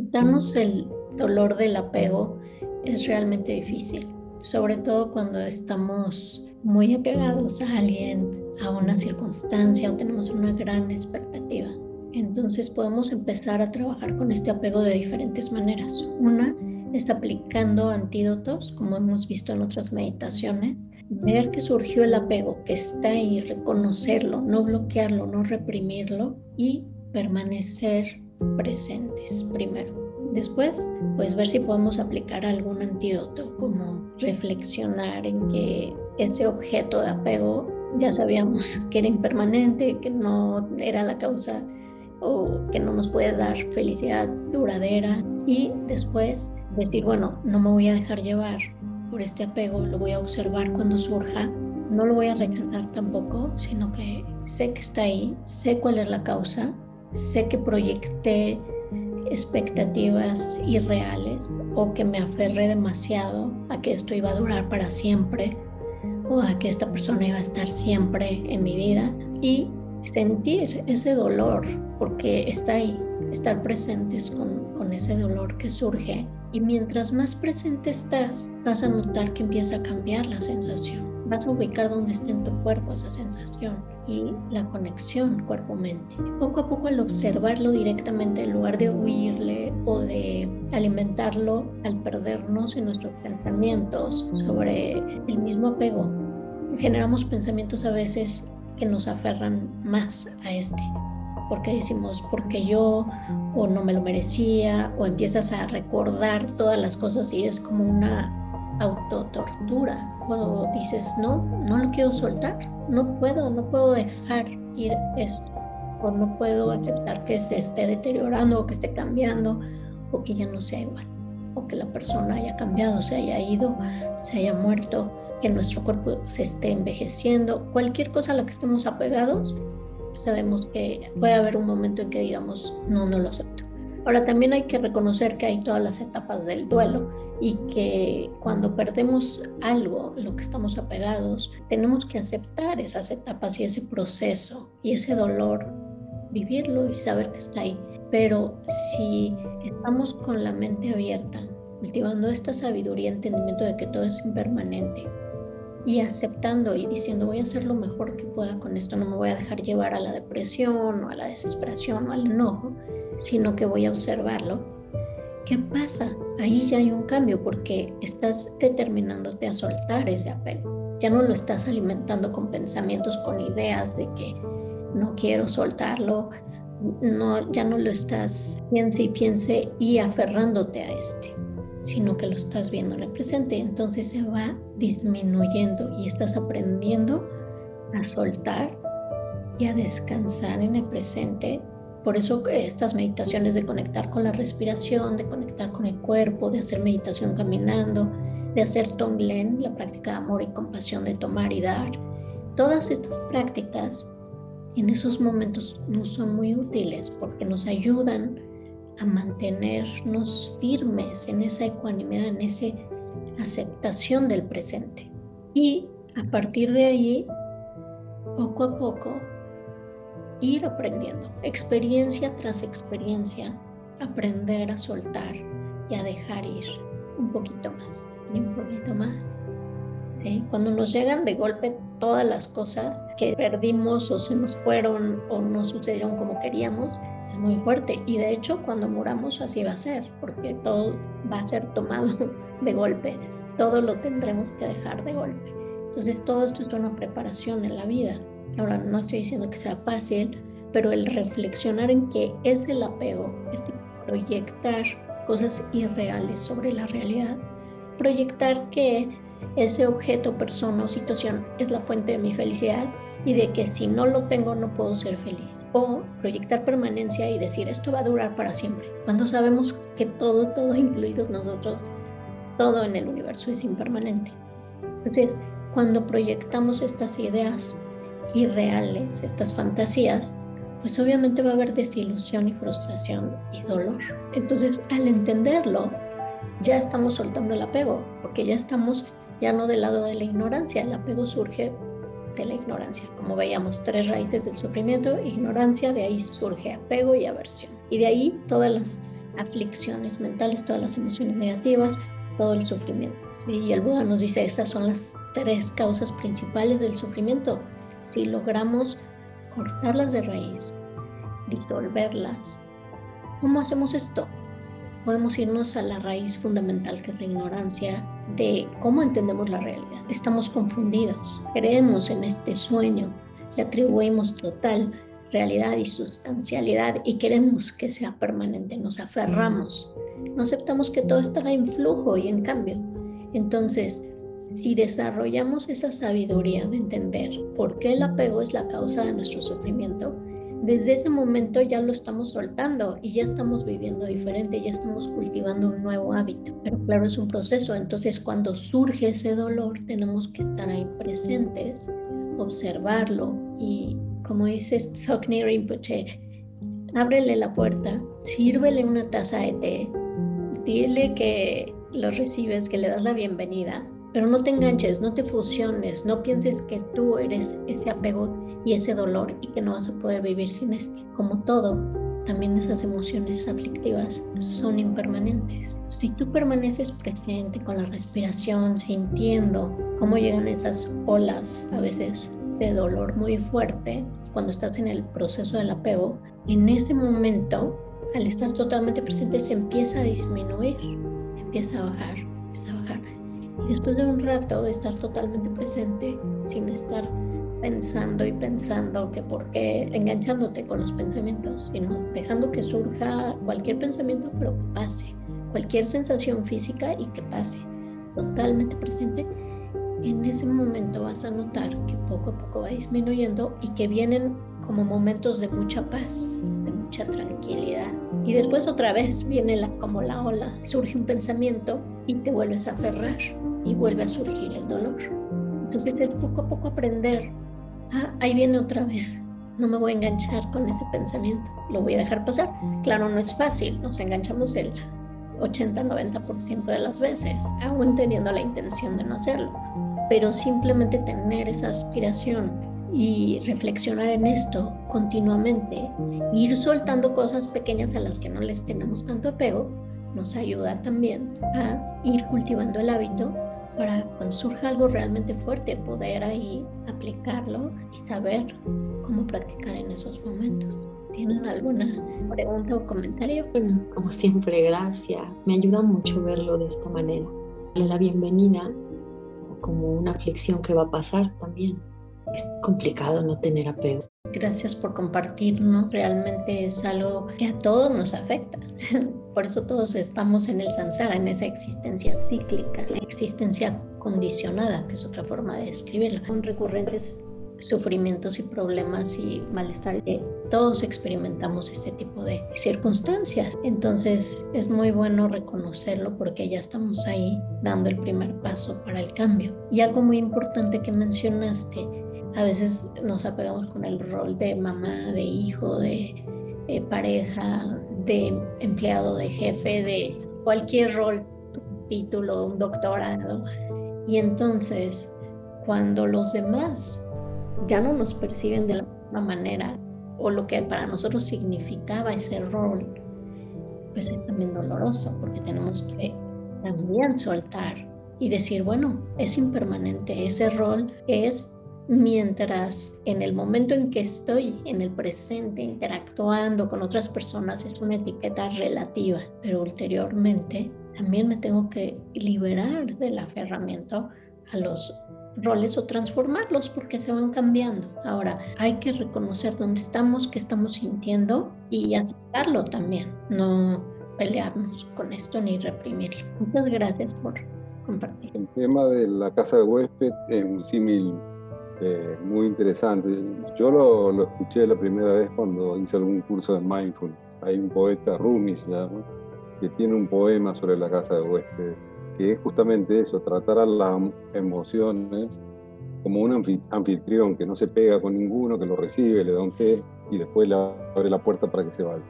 Quitarnos el dolor del apego es realmente difícil, sobre todo cuando estamos muy apegados a alguien, a una circunstancia o tenemos una gran expectativa. Entonces podemos empezar a trabajar con este apego de diferentes maneras. Una es aplicando antídotos, como hemos visto en otras meditaciones, ver que surgió el apego, que está ahí, reconocerlo, no bloquearlo, no reprimirlo y permanecer presentes primero. Después, pues ver si podemos aplicar algún antídoto, como reflexionar en que ese objeto de apego ya sabíamos que era impermanente, que no era la causa o que no nos puede dar felicidad duradera y después decir, bueno, no me voy a dejar llevar por este apego, lo voy a observar cuando surja, no lo voy a rechazar tampoco, sino que sé que está ahí, sé cuál es la causa, sé que proyecté expectativas irreales o que me aferré demasiado a que esto iba a durar para siempre o a que esta persona iba a estar siempre en mi vida. Y sentir ese dolor porque está ahí, estar presentes con, con ese dolor que surge. Y mientras más presente estás vas a notar que empieza a cambiar la sensación. Vas a ubicar dónde está en tu cuerpo esa sensación y la conexión cuerpo-mente. Poco a poco al observarlo directamente, en lugar de huirle o de alimentarlo al perdernos en nuestros pensamientos sobre el mismo apego, generamos pensamientos a veces que nos aferran más a este. Porque decimos, porque yo, o no me lo merecía, o empiezas a recordar todas las cosas y es como una autotortura. Cuando dices, no, no lo quiero soltar, no puedo, no puedo dejar ir esto, o no puedo aceptar que se esté deteriorando o que esté cambiando o que ya no sea igual, o que la persona haya cambiado, se haya ido, se haya muerto, que nuestro cuerpo se esté envejeciendo, cualquier cosa a la que estemos apegados, sabemos que puede haber un momento en que digamos, no, no lo acepto. Ahora también hay que reconocer que hay todas las etapas del duelo y que cuando perdemos algo, lo que estamos apegados, tenemos que aceptar esas etapas y ese proceso y ese dolor, vivirlo y saber que está ahí. Pero si estamos con la mente abierta, cultivando esta sabiduría, entendimiento de que todo es impermanente y aceptando y diciendo voy a hacer lo mejor que pueda con esto, no me voy a dejar llevar a la depresión o a la desesperación o al enojo, sino que voy a observarlo. ¿Qué pasa? Ahí ya hay un cambio porque estás determinándote a soltar ese apego. Ya no lo estás alimentando con pensamientos, con ideas de que no quiero soltarlo, no, ya no lo estás piense y piense y aferrándote a este, sino que lo estás viendo en el presente. Entonces se va disminuyendo y estás aprendiendo a soltar y a descansar en el presente por eso estas meditaciones de conectar con la respiración, de conectar con el cuerpo, de hacer meditación caminando, de hacer Tonglen, la práctica de amor y compasión, de tomar y dar, todas estas prácticas en esos momentos nos son muy útiles porque nos ayudan a mantenernos firmes en esa ecuanimidad, en esa aceptación del presente. Y a partir de ahí, poco a poco, ir aprendiendo, experiencia tras experiencia, aprender a soltar y a dejar ir un poquito más y un poquito más. Cuando nos llegan de golpe todas las cosas que perdimos o se nos fueron o no sucedieron como queríamos, es muy fuerte. Y de hecho cuando muramos así va a ser, porque todo va a ser tomado de golpe, todo lo tendremos que dejar de golpe. Entonces todo esto es una preparación en la vida. Ahora, no estoy diciendo que sea fácil, pero el reflexionar en que es el apego, es proyectar cosas irreales sobre la realidad, proyectar que ese objeto, persona o situación es la fuente de mi felicidad y de que si no lo tengo no puedo ser feliz. O proyectar permanencia y decir esto va a durar para siempre. Cuando sabemos que todo, todo incluidos nosotros, todo en el universo es impermanente. Entonces, cuando proyectamos estas ideas irreales, estas fantasías, pues obviamente va a haber desilusión y frustración y dolor. Entonces, al entenderlo, ya estamos soltando el apego, porque ya estamos ya no del lado de la ignorancia, el apego surge de la ignorancia. Como veíamos, tres raíces del sufrimiento, ignorancia, de ahí surge apego y aversión. Y de ahí todas las aflicciones mentales, todas las emociones negativas, todo el sufrimiento. Y el Buda nos dice, esas son las tres causas principales del sufrimiento. Si logramos cortarlas de raíz, disolverlas, ¿cómo hacemos esto? Podemos irnos a la raíz fundamental, que es la ignorancia de cómo entendemos la realidad. Estamos confundidos, creemos en este sueño, le atribuimos total realidad y sustancialidad y queremos que sea permanente, nos aferramos, no aceptamos que todo está en flujo y en cambio. Entonces, si desarrollamos esa sabiduría de entender qué el apego es la causa de nuestro sufrimiento, desde ese momento ya lo estamos soltando y ya estamos viviendo diferente, ya estamos cultivando un nuevo hábito. Pero claro, es un proceso, entonces cuando surge ese dolor tenemos que estar ahí presentes, observarlo y como dice Sokni Rinpoche, ábrele la puerta, sírvele una taza de té, dile que lo recibes, que le das la bienvenida, pero no te enganches, no te fusiones, no pienses que tú eres ese apego y ese dolor y que no vas a poder vivir sin este. Como todo, también esas emociones aflictivas son impermanentes. Si tú permaneces presente con la respiración, sintiendo cómo llegan esas olas a veces de dolor muy fuerte, cuando estás en el proceso del apego, en ese momento, al estar totalmente presente, se empieza a disminuir, empieza a bajar, empieza a bajar. Después de un rato de estar totalmente presente, sin estar pensando y pensando que por qué enganchándote con los pensamientos, sino dejando que surja cualquier pensamiento, pero que pase, cualquier sensación física y que pase, totalmente presente, en ese momento vas a notar que poco a poco va disminuyendo y que vienen como momentos de mucha paz, de mucha tranquilidad. Y después otra vez viene como la ola, surge un pensamiento y te vuelves a aferrar y vuelve a surgir el dolor. Entonces es poco a poco aprender, ah, ahí viene otra vez, no me voy a enganchar con ese pensamiento, lo voy a dejar pasar. Claro, no es fácil, nos enganchamos el 80-90% de las veces, aún teniendo la intención de no hacerlo. Pero simplemente tener esa aspiración y reflexionar en esto continuamente, ir soltando cosas pequeñas a las que no les tenemos tanto apego, nos ayuda también a ir cultivando el hábito para cuando surja algo realmente fuerte, poder ahí aplicarlo y saber cómo practicar en esos momentos. ¿Tienen alguna pregunta o comentario? Bueno, como siempre, gracias. Me ayuda mucho verlo de esta manera. La bienvenida como una aflicción que va a pasar también. Es complicado no tener apego. Gracias por compartirnos. Realmente es algo que a todos nos afecta. Por eso todos estamos en el samsara, en esa existencia cíclica, la existencia condicionada, que es otra forma de describirla, con recurrentes sufrimientos y problemas y malestar. Todos experimentamos este tipo de circunstancias. Entonces es muy bueno reconocerlo porque ya estamos ahí dando el primer paso para el cambio. Y algo muy importante que mencionaste, a veces nos apegamos con el rol de mamá, de hijo, de eh, pareja, de empleado, de jefe, de cualquier rol, título, un doctorado. Y entonces, cuando los demás ya no nos perciben de la misma manera o lo que para nosotros significaba ese rol, pues es también doloroso porque tenemos que también soltar y decir, bueno, es impermanente, ese rol es mientras en el momento en que estoy en el presente interactuando con otras personas es una etiqueta relativa, pero ulteriormente también me tengo que liberar del aferramiento a los roles o transformarlos porque se van cambiando. Ahora, hay que reconocer dónde estamos, qué estamos sintiendo y aceptarlo también, no pelearnos con esto ni reprimirlo. Muchas gracias por compartir. El tema de la casa de huésped es un símil eh, muy interesante. Yo lo, lo, escuché la primera vez cuando hice algún curso de mindfulness. Hay un poeta, Rumi se llama, que tiene un poema sobre la casa de huésped que es justamente eso, tratar a las emociones como un anfitrión que no se pega con ninguno, que lo recibe, le da un té y después le abre la puerta para que se vaya.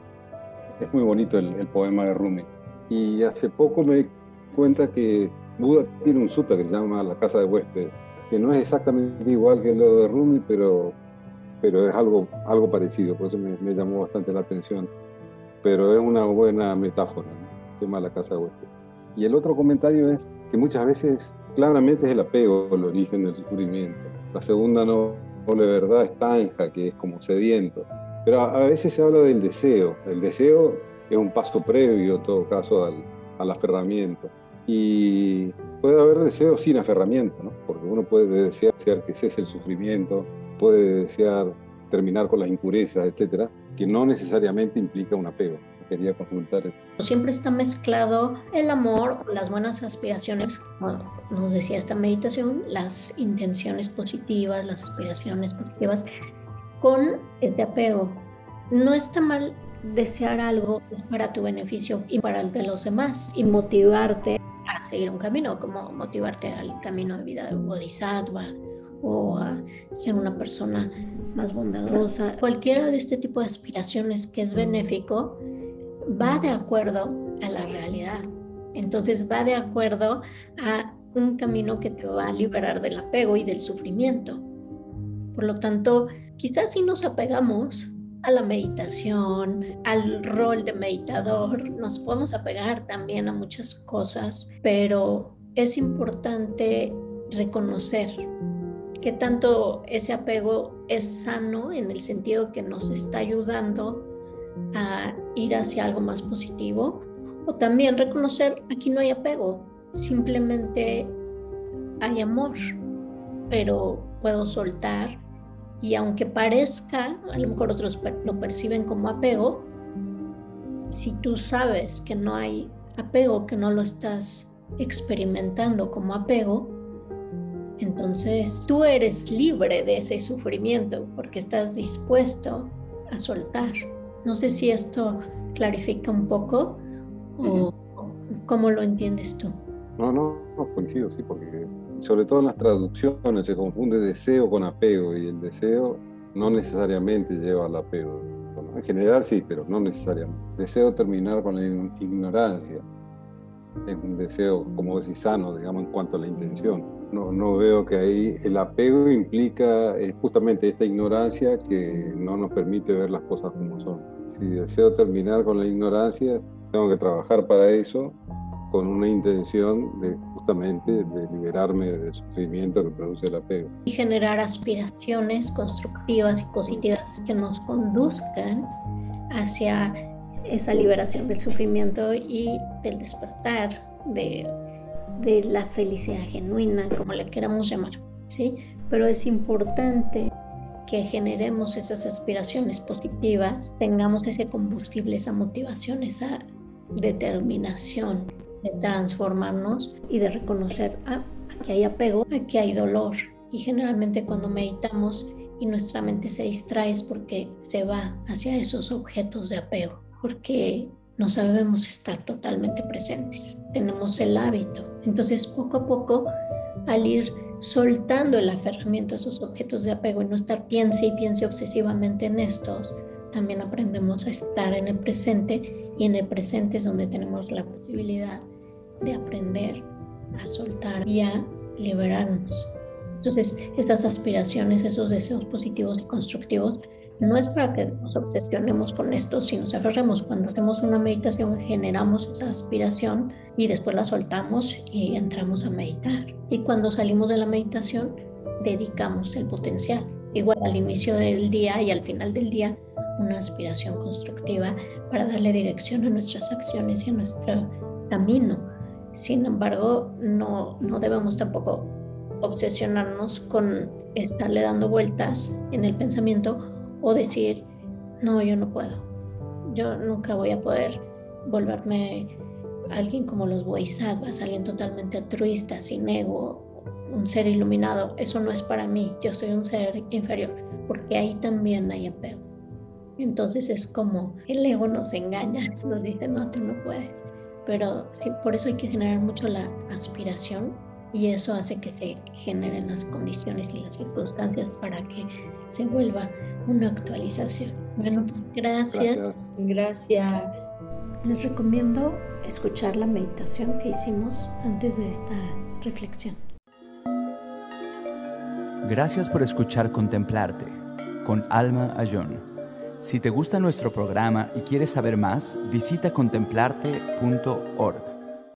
Es muy bonito el, poema de Rumi. Y hace poco me di cuenta que Buda tiene un sutta que se llama La Casa de Huésped, que no es exactamente igual que lo de Rumi, pero, pero es algo, algo parecido, por eso me, me llamó bastante la atención. pero es una buena metáfora, el tema de la casa huésped. Y el otro comentario es que muchas veces claramente es el apego el origen del sufrimiento. La segunda no, verdad es tanja, que es como sediento. Pero a, veces se habla del deseo. El deseo es un paso previo, en todo caso, al, al aferramiento. Y puede haber deseo sin aferramiento, ¿no? Uno puede desear que cese el sufrimiento, puede desear terminar con las impurezas, etcétera, que no necesariamente implica un apego. Quería consultar eso. Siempre está mezclado el amor las buenas aspiraciones, bueno, nos decía esta meditación, las intenciones positivas, las aspiraciones positivas, con este apego. No está mal desear algo es para tu beneficio y para el de los demás y motivarte a seguir un camino, como motivarte al camino de vida de Bodhisattva o a ser una persona más bondadosa. Cualquiera de este tipo de aspiraciones que es benéfico va de acuerdo a la realidad. Entonces va de acuerdo a un camino que te va a liberar del apego y del sufrimiento. Por lo tanto, quizás si nos apegamos a la meditación, al rol de meditador, nos podemos apegar también a muchas cosas, pero es importante reconocer que tanto ese apego es sano en el sentido que nos está ayudando a ir hacia algo más positivo, o también reconocer aquí no hay apego, simplemente hay amor, pero puedo soltar y aunque parezca, a lo mejor otros lo perciben como apego, si tú sabes que no hay apego, que no lo estás experimentando como apego, entonces tú eres libre de ese sufrimiento porque estás dispuesto a soltar. No sé si esto clarifica un poco o cómo lo entiendes tú. No, no, no coincido, sí, porque sobre todo en las traducciones se confunde deseo con apego y el deseo no necesariamente lleva al apego. en general sí, pero no necesariamente. Deseo terminar con la ignorancia. Es un deseo, como decís, sano, digamos, en cuanto a la intención. No, no veo que ahí el apego implica justamente esta ignorancia que no nos permite ver las cosas como son. Si deseo terminar con la ignorancia, tengo que trabajar para eso con una intención de justamente de liberarme del sufrimiento que produce el apego. Y generar aspiraciones constructivas y positivas que nos conduzcan hacia esa liberación del sufrimiento y del despertar, de, de la felicidad genuina, como le queramos llamar. ¿sí? Pero es importante que generemos esas aspiraciones positivas, tengamos ese combustible, esa motivación, esa determinación de transformarnos y de reconocer, ah, aquí hay apego, aquí hay dolor. Y generalmente cuando meditamos y nuestra mente se distrae es porque se va hacia esos objetos de apego, porque no sabemos estar totalmente presentes, tenemos el hábito. Entonces poco a poco, al ir soltando el aferramiento a esos objetos de apego y no estar piense y piense obsesivamente en estos, también aprendemos a estar en el presente y en el presente es donde tenemos la posibilidad de aprender a soltar y a liberarnos. Entonces, estas aspiraciones, esos deseos positivos y constructivos, no es para que nos obsesionemos con esto si nos aferremos. Cuando hacemos una meditación generamos esa aspiración y después la soltamos y entramos a meditar. Y cuando salimos de la meditación, dedicamos el potencial. Igual al inicio del día y al final del día, una aspiración constructiva para darle dirección a nuestras acciones y a nuestro camino sin embargo, no, no debemos tampoco obsesionarnos con estarle dando vueltas en el pensamiento o decir, no, yo no puedo. Yo nunca voy a poder volverme alguien como los bodhisattvas, alguien totalmente altruista, sin ego, un ser iluminado. Eso no es para mí, yo soy un ser inferior, porque ahí también hay apego. Entonces es como el ego nos engaña, nos dice, no, tú no puedes pero sí, por eso hay que generar mucho la aspiración y eso hace que se generen las condiciones y las circunstancias para que se vuelva una actualización. Bueno, pues, gracias. Gracias. gracias. Les recomiendo escuchar la meditación que hicimos antes de esta reflexión. Gracias por escuchar Contemplarte con Alma Ayón. Si te gusta nuestro programa y quieres saber más, visita contemplarte.org.